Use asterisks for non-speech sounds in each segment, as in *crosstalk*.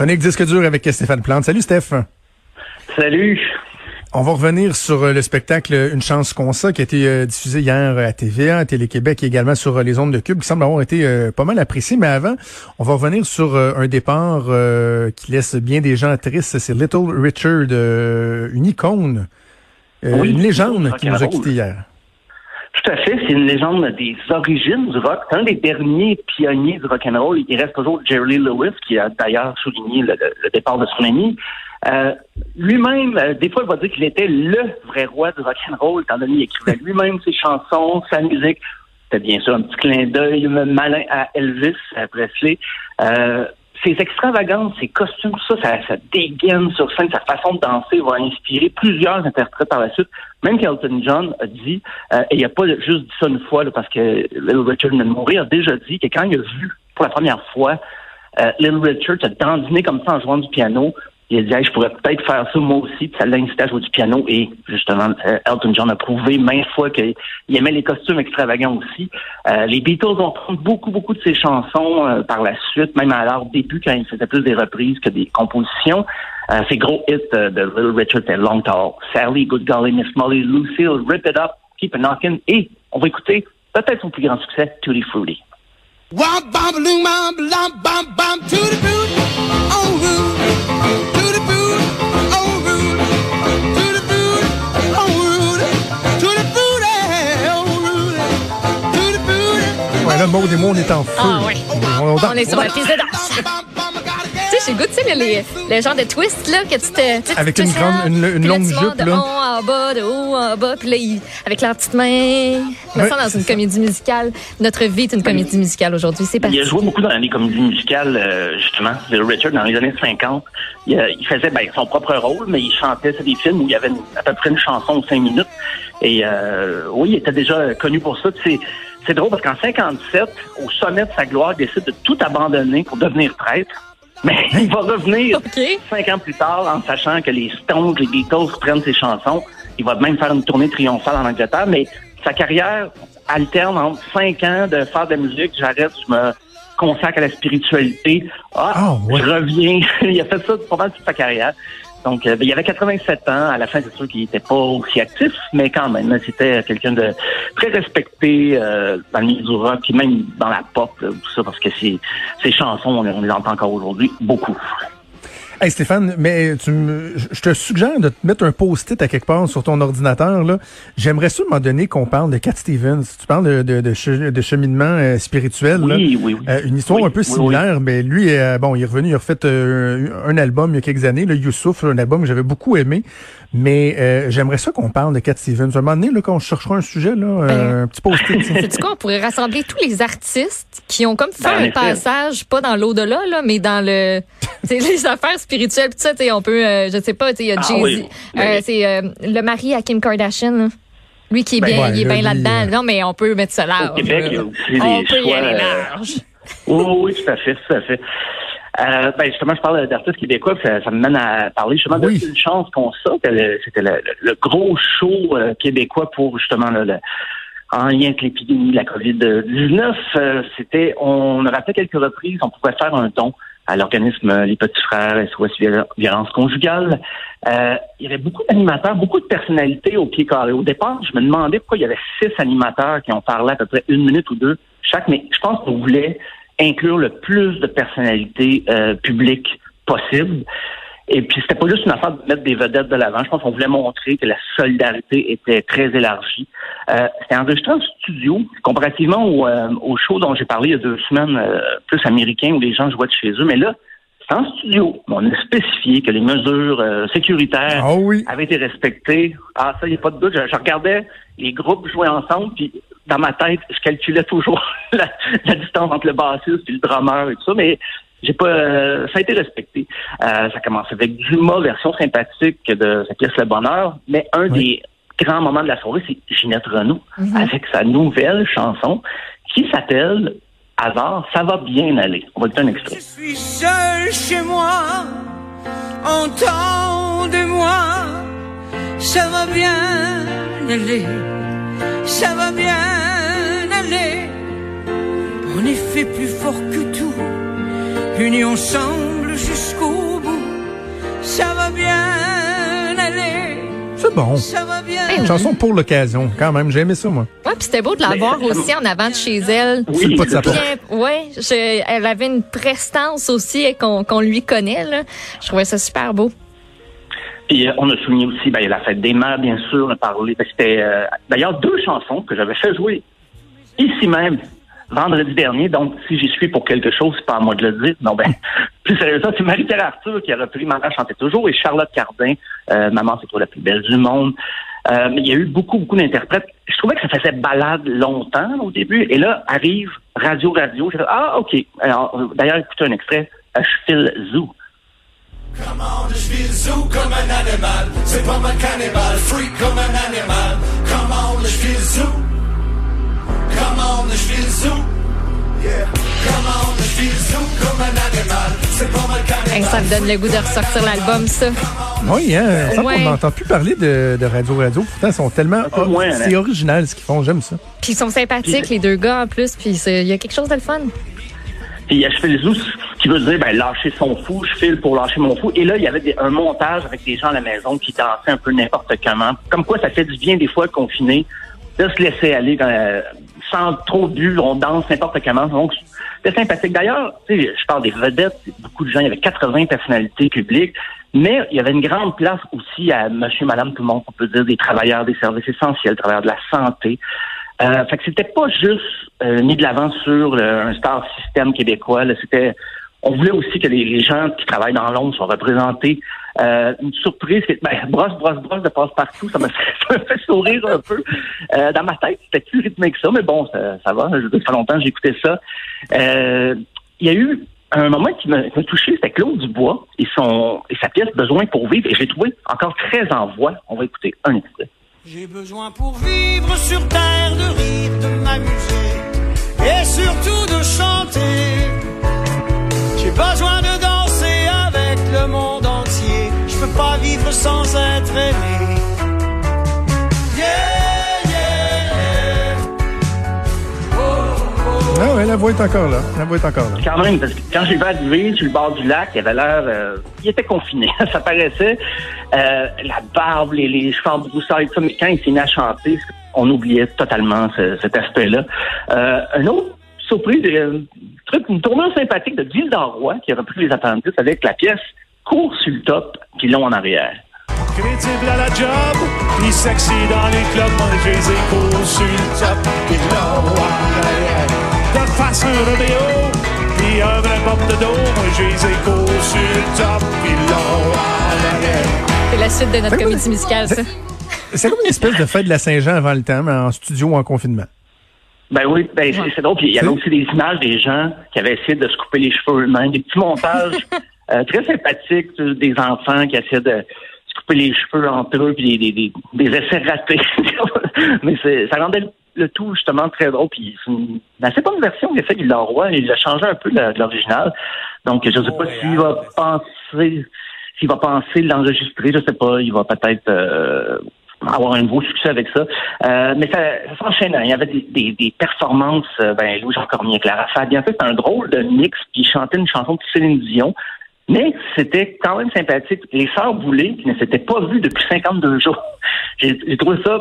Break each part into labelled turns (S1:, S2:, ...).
S1: Chronique disque dur avec Stéphane Plante. Salut Steph.
S2: Salut.
S1: On va revenir sur euh, le spectacle Une chance qu'on ça qui a été euh, diffusé hier à TVA, à Télé-Québec et également sur euh, les ondes de Cube qui semble avoir été pas mal apprécié. Mais avant, on va revenir sur un départ qui laisse bien des gens tristes. C'est Little Richard, une icône, une légende qui nous a quittés hier.
S2: Tout à fait, c'est une légende des origines du rock. C'est un des derniers pionniers du rock and roll. Il reste toujours Jerry Lewis, qui a d'ailleurs souligné le, départ de son ami. Euh, lui-même, euh, des fois, il va dire qu'il était le vrai roi du rock and roll, étant donné qu'il écrivait *laughs* lui-même ses chansons, sa musique. C'était bien sûr un petit clin d'œil malin à Elvis, à Presley. Euh, ses extravagances, ses costumes, tout ça, ça, dégaine sur scène, sa façon de danser va inspirer plusieurs interprètes par la suite. Même qu'Elton John a dit, euh, et il n'a pas juste dit ça une fois parce que Little Richard venait de mourir, a déjà dit que quand il a vu pour la première fois euh, Little Richard se dandiner comme ça en jouant du piano, il a dit je pourrais peut-être faire ça moi aussi, puis ça l'a incité à jouer du piano. Et justement, euh, Elton John a prouvé maintes fois qu'il aimait les costumes extravagants aussi. Euh, les Beatles vont prendre beaucoup, beaucoup de ses chansons euh, par la suite, même à leur début, quand ils faisaient plus des reprises que des compositions. ses gros hits de Little Richard étaient Long Tall, Sally, Good Golly, Miss Molly, Lucille, Rip It Up, Keep It Knockin'. Et on va écouter peut-être son plus grand succès, Tutti Fruity.
S1: Le mot et moi, on est en feu.
S3: Ah, oui. on, on, est sur la piste de danse. tu sais, j'ai goût, tu sais, les, les genres de twists, là, que tu te.
S1: Avec une, grande, une, une longue jupe,
S3: de
S1: là.
S3: haut en bas, de haut en bas, puis là, il, avec leurs petites mains. Me sens dans une comédie musicale. Notre vie est une comédie musicale aujourd'hui. C'est parti.
S2: Il a joué beaucoup dans les comédies musicales, euh, justement. de Richard, dans les années 50. Il, euh, il faisait ben, son propre rôle, mais il chantait. C'est des films où il y avait à peu près une chanson de cinq minutes. Et euh, oui, il était déjà connu pour ça. C'est c'est drôle parce qu'en 57, au sommet de sa gloire, il décide de tout abandonner pour devenir prêtre. Mais il va revenir cinq ans plus tard en sachant que les Stones, les Beatles prennent ses chansons. Il va même faire une tournée triomphale en Angleterre, mais sa carrière alterne entre cinq ans de faire de la musique, j'arrête, je me consacre à la spiritualité. Ah, ah je reviens. *laughs* il a fait ça pendant toute sa carrière. Donc, euh, il avait 87 ans. À la fin, c'est sûr qu'il n'était pas aussi actif, mais quand même, c'était quelqu'un de très respecté euh, dans le milieu du rock, et même dans la pop, tout ça, parce que ses, ses chansons, on les entend encore aujourd'hui beaucoup.
S1: Hey Stéphane, mais tu je te suggère de te mettre un post-it à quelque part sur ton ordinateur. là. J'aimerais ça, à donné, qu'on parle de Cat Stevens. Tu parles de, de, de, cheminement euh, spirituel.
S2: Oui, oui, oui.
S1: Euh, une histoire un peu similaire, mais lui, euh, bon, il est revenu, il a refait un album il y a quelques années, le Youssouf, un album que j'avais beaucoup aimé. Mais j'aimerais ça qu'on parle de Cat Stevens. Un moment donné, là, quand on cherchera un sujet, là, ben, un petit post-it. *laughs*
S3: C'est quoi, on pourrait rassembler tous les artistes qui ont comme fait ben, un passage, pas dans l'au-delà, là, mais dans le *laughs* les affaires spirituelles, tout ça, on peut, euh, je sais pas, il y a ah Jay-Z. Euh, c'est euh, le mari à Kim Kardashian. Lui qui est ben, bien, il est bien là-dedans. Non, mais on peut mettre ça
S2: là. Au Québec, il y a aussi on peut y aller large. *laughs* oui, oui, tout à fait, tout à fait. Euh, ben justement, je parle d'artistes québécois, ça, ça, me mène à parler justement de une chance qu'on ça. C'était le, le, gros show québécois pour justement le, en lien avec l'épidémie de la COVID-19. C'était, on a fait quelques reprises, on pouvait faire un don à l'organisme Les Petits Frères, SOS Violence Conjugale. Euh, il y avait beaucoup d'animateurs, beaucoup de personnalités au pied carré. Au départ, je me demandais pourquoi il y avait six animateurs qui ont parlé à peu près une minute ou deux chaque, mais je pense qu'on voulait inclure le plus de personnalités euh, publiques possible. Et puis, c'était pas juste une affaire de mettre des vedettes de l'avant. Je pense qu'on voulait montrer que la solidarité était très élargie. Euh, c'était enregistré en studio, comparativement au, euh, au show dont j'ai parlé il y a deux semaines, euh, plus américain, où les gens jouaient de chez eux. Mais là, c'est en studio. On a spécifié que les mesures euh, sécuritaires
S1: ah
S2: avaient été respectées. Ah, ça, il n'y a pas de doute. Je, regardais les groupes jouer ensemble, puis dans ma tête, je calculais toujours *laughs* la, la distance entre le bassiste et le drummer et tout ça. Mais j'ai pas, euh, ça a été respecté. Euh, ça commence avec Dumas, version sympathique de sa pièce Le Bonheur, mais un des grands moments de la soirée, c'est Ginette Renault mhm. avec sa nouvelle chanson qui s'appelle Hasard, ça va bien aller. On va le faire un extrait.
S4: Je suis seul chez moi, en temps de moi, ça va bien aller, ça va bien aller. On est fait plus fort que tout unis ensemble jusqu'au ça va bien aller.
S1: C'est bon. Ça va bien. Une chanson pour l'occasion, quand même. J'ai aimé ça, moi.
S3: Ouais, puis c'était beau de la voir aussi en avant de chez elle.
S1: Oui, pas de sa
S3: Ouais, elle avait une prestance aussi qu'on lui connaît. Là. Je trouvais ça super beau.
S2: Puis euh, on a souligné aussi ben, la fête des mères, bien sûr, on a parlé. C'était euh, d'ailleurs deux chansons que j'avais fait jouer ici même vendredi dernier. Donc, si j'y suis pour quelque chose, c'est pas à moi de le dire. Non, ben, *laughs* plus sérieusement, c'est Marie-Pierre Arthur qui a repris Maman chantait toujours et Charlotte Cardin, euh, Maman, c'est toi la plus belle du monde. Euh, il y a eu beaucoup, beaucoup d'interprètes. Je trouvais que ça faisait balade longtemps au début. Et là, arrive Radio Radio. ah, OK. D'ailleurs, écoutez un extrait. Je file zoo. Comment je zoo comme un animal. C'est pas ma cannibale. Freak comme un animal. Ça me donne le goût de ressortir l'album, ça?
S1: Oui, hein, on n'entend plus parler de, Radio Radio. Pourtant, ils sont tellement... c'est original ce qu'ils font, j'aime ça.
S3: Puis ils sont sympathiques, les deux gars, en plus. Puis il y a quelque chose de le fun.
S2: Puis je fais le zoo, qui veut dire ben, lâcher son fou, je file pour lâcher mon fou. Et là, il y avait un montage avec des gens à la maison qui dansaient un peu n'importe comment. Comme quoi, ça fait du bien des fois confiné de se laisser aller euh, sans trop de on danse n'importe comment. Donc, c'était sympathique. D'ailleurs, je parle des vedettes, beaucoup de gens, il y avait 80 personnalités publiques, mais il y avait une grande place aussi à monsieur, madame, tout le monde, on peut dire, des travailleurs des services essentiels, travailleurs de la santé. Euh, fait que c'était pas juste euh, mis de l'avant sur un star système québécois. C'était on voulait aussi que les, gens qui travaillent dans l'ombre soient représentés. Euh, une surprise, ben, brosse, brosse, brosse de passe-partout, ça m'a *laughs* fait, sourire un peu. Euh, dans ma tête, c'était plus rythmé que ça, mais bon, ça, va. Ça fait longtemps que j'écoutais ça. Euh, il y a eu un moment qui m'a touché, c'était Claude Dubois et, son, et sa pièce Besoin pour vivre, et j'ai trouvé encore très en voix. On va écouter un extrait.
S4: J'ai besoin pour vivre sur terre de rire, de m'amuser et surtout de chanter. J'ai besoin de sans être aimé. Yeah, yeah,
S1: Ah ouais, la voix est encore là. La voix est encore là.
S2: Quand même, parce que quand j'ai vu arriver sur le bord du lac, il avait l'air... Euh, il était confiné, *laughs* ça paraissait. Euh, la barbe, les, les cheveux en broussaille, tout ça. Mais quand il s'est mis à chanter, on oubliait totalement cet aspect-là. Euh, un autre surprise, un truc, une tournure sympathique de Gilles Darrois qui a repris les appendices avec la pièce Cours sur le top, puis long en arrière.
S4: Crédible à la job, puis sexy dans les clubs, moi j'ai les cours sur le top, puis en arrière. De face un rodéo, puis un vrai pop de dos, moi j'ai les cours sur le top, puis arrière.
S3: C'est la suite de notre comédie musicale, ça.
S1: C'est comme une espèce de fête de la Saint-Jean avant le temps, mais en studio ou en confinement.
S2: Ben oui, ben c'est drôle. Puis il y avait aussi des images des gens qui avaient essayé de se couper les cheveux eux-mêmes, des petits montages *laughs* euh, très sympathiques, des enfants qui essayaient de couper les cheveux entre eux, puis des, des, des, essais ratés. *laughs* Mais ça rendait le tout justement très drôle. Puis c'est pas une version qu'il a fait du Leroy, il a changé un peu de, l'original. Donc je sais pas s'il va penser s'il va penser l'enregistrer, je sais pas, il va peut-être euh, avoir un gros succès avec ça. Euh, mais ça, ça s'enchaîne. Il y avait des, des, des performances, euh, ben, Louis-Jean Cormier, Clara Fabien. En fait, c'est un drôle de mix, puis chantait une chanson de Céline Dion. Mais c'était quand même sympathique. Les sœurs Boulay, qui ne s'étaient pas vues depuis 52 jours. *laughs* J'ai trouvé ça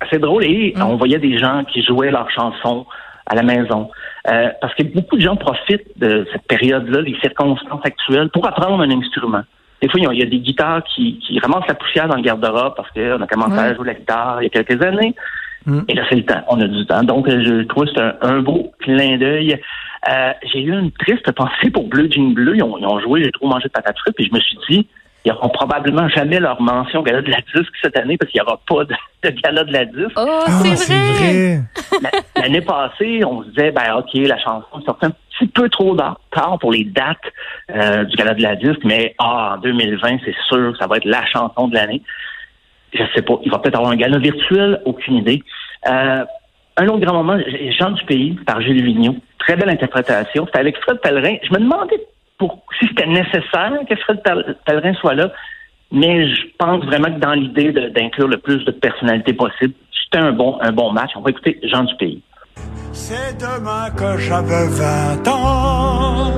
S2: assez drôle. Et mm. on voyait des gens qui jouaient leurs chansons à la maison. Euh, parce que beaucoup de gens profitent de cette période-là, des circonstances actuelles, pour apprendre un instrument. Des fois, il y a des guitares qui, qui ramassent la poussière dans le garde-robe parce qu'on a commencé à jouer la guitare il y a quelques années. Mm. Et là, c'est le temps. On a du temps. Donc, je trouve que c'est un, beau clin d'œil. Euh, j'ai eu une triste pensée pour Bleu Jean Bleu. Ils ont, ils ont joué, j'ai trop mangé de patates frites, puis je me suis dit, ils n'auront probablement jamais leur mention au gala de la disque cette année parce qu'il n'y aura pas de, de, gala de la disque.
S3: Oh, c'est ah, vrai!
S2: L'année passée, on se disait, ben OK, la chanson sortait un petit peu trop tard pour les dates euh, du gala de la disque, mais ah, en 2020, c'est sûr, ça va être la chanson de l'année. Je sais pas, il va peut-être avoir un gala virtuel, aucune idée. Euh, un autre grand moment, Jean du Pays, par Jules Vigneault. Très belle interprétation. C'était avec Fred Pellerin. Je me demandais si c'était nécessaire que Fred Pellerin soit là, mais je pense vraiment que dans l'idée d'inclure le plus de personnalités possible, c'était un bon, un bon match. On va écouter Jean du Pays.
S4: C'est demain que j'avais 20 ans,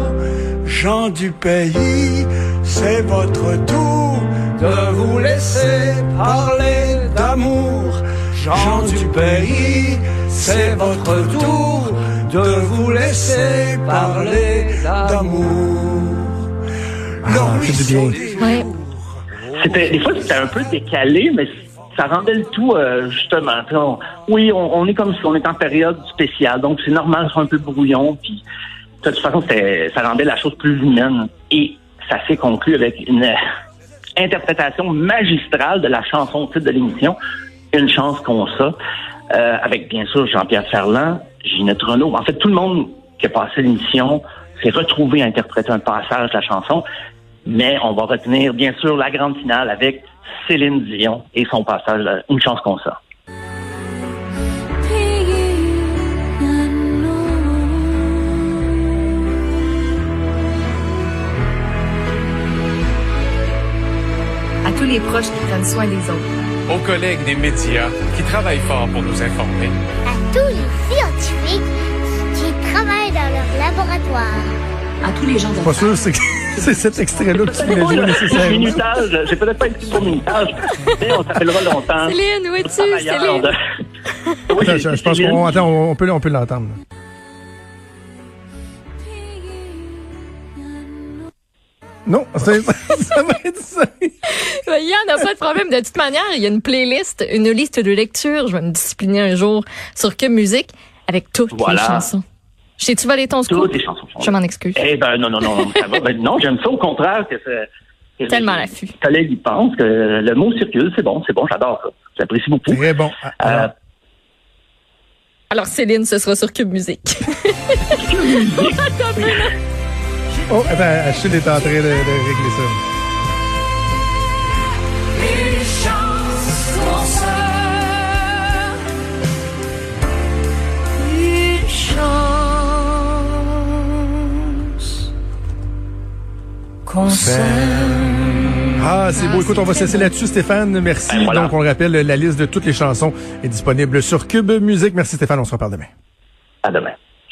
S4: Jean du Pays, c'est votre tour de vous laisser parler d'amour. Gens du pays, c'est votre tour de vous laisser parler d'amour.
S1: Ah, bien.
S3: Ouais.
S2: C'était, des fois, c'était un peu décalé, mais ça rendait le tout, euh, justement. On- oui, on, on est comme si on est en période spéciale, donc c'est normal, c'est un peu brouillon, puis de toute façon, c'était- ça rendait la chose plus humaine. Et ça s'est conclu avec une euh, interprétation magistrale de la chanson titre de l'émission, Une chance qu'on ça, euh, avec bien sûr Jean-Pierre Ferland, Ginette Renault. En fait, tout le monde qui a passé l'émission s'est retrouvé à interpréter un passage de la chanson. Mais on va retenir, bien sûr, la grande finale avec Céline Dion et son passage Une chance qu'on ça.
S5: À tous les proches qui prennent soin des autres.
S6: Aux collègues des médias qui travaillent fort pour nous informer.
S7: à tous les scientifiques qui travaillent dans leur laboratoire.
S5: À tous les gens de
S1: Pas sûr, c'est que- *laughs* c'est cet extrait-là que tu voulais jouer nécessairement.
S2: Minutage, j'ai peut-être pas été pour minutage, mais on s'appellera longtemps.
S3: Céline, où es-tu, Céline?
S2: Oui,
S1: Attends, je, je pense
S2: Céline.
S1: qu'on attends, on peut, on peut l'entendre. Non, ça va être ça.
S3: Il y en a pas de problème. De toute manière, il y a une playlist, une liste de lecture. Je vais me discipliner un jour sur Cube Musique avec toutes
S2: Voilà.
S3: les chansons. J'ai-tu volé ton scoop?
S2: Toutes les chansons.
S3: Je m'en excuse.
S2: Eh ben non, non, non, ça va. *laughs* Ben, non, j'aime ça au contraire que, c'est- que
S3: Tellement
S2: les
S3: l'affût.
S2: collègues y pensent que le mot circule, c'est bon, c'est bon, j'adore ça. J'apprécie beaucoup.
S1: Très bon. Alors,
S2: Euh,
S3: Alors, Céline, ce sera sur Cube Musique. *laughs*
S1: oh, attends, Achille est en train de, de régler ça.
S4: Une chance qu'on se Une chance qu'on
S1: Ah, c'est beau. Écoute, on va se laisser là-dessus, Stéphane. Merci.
S2: Ben, voilà.
S1: Donc, on le rappelle, la liste de toutes les chansons est disponible sur Cube Musique. Merci, Stéphane. On se reparle demain.
S2: À demain.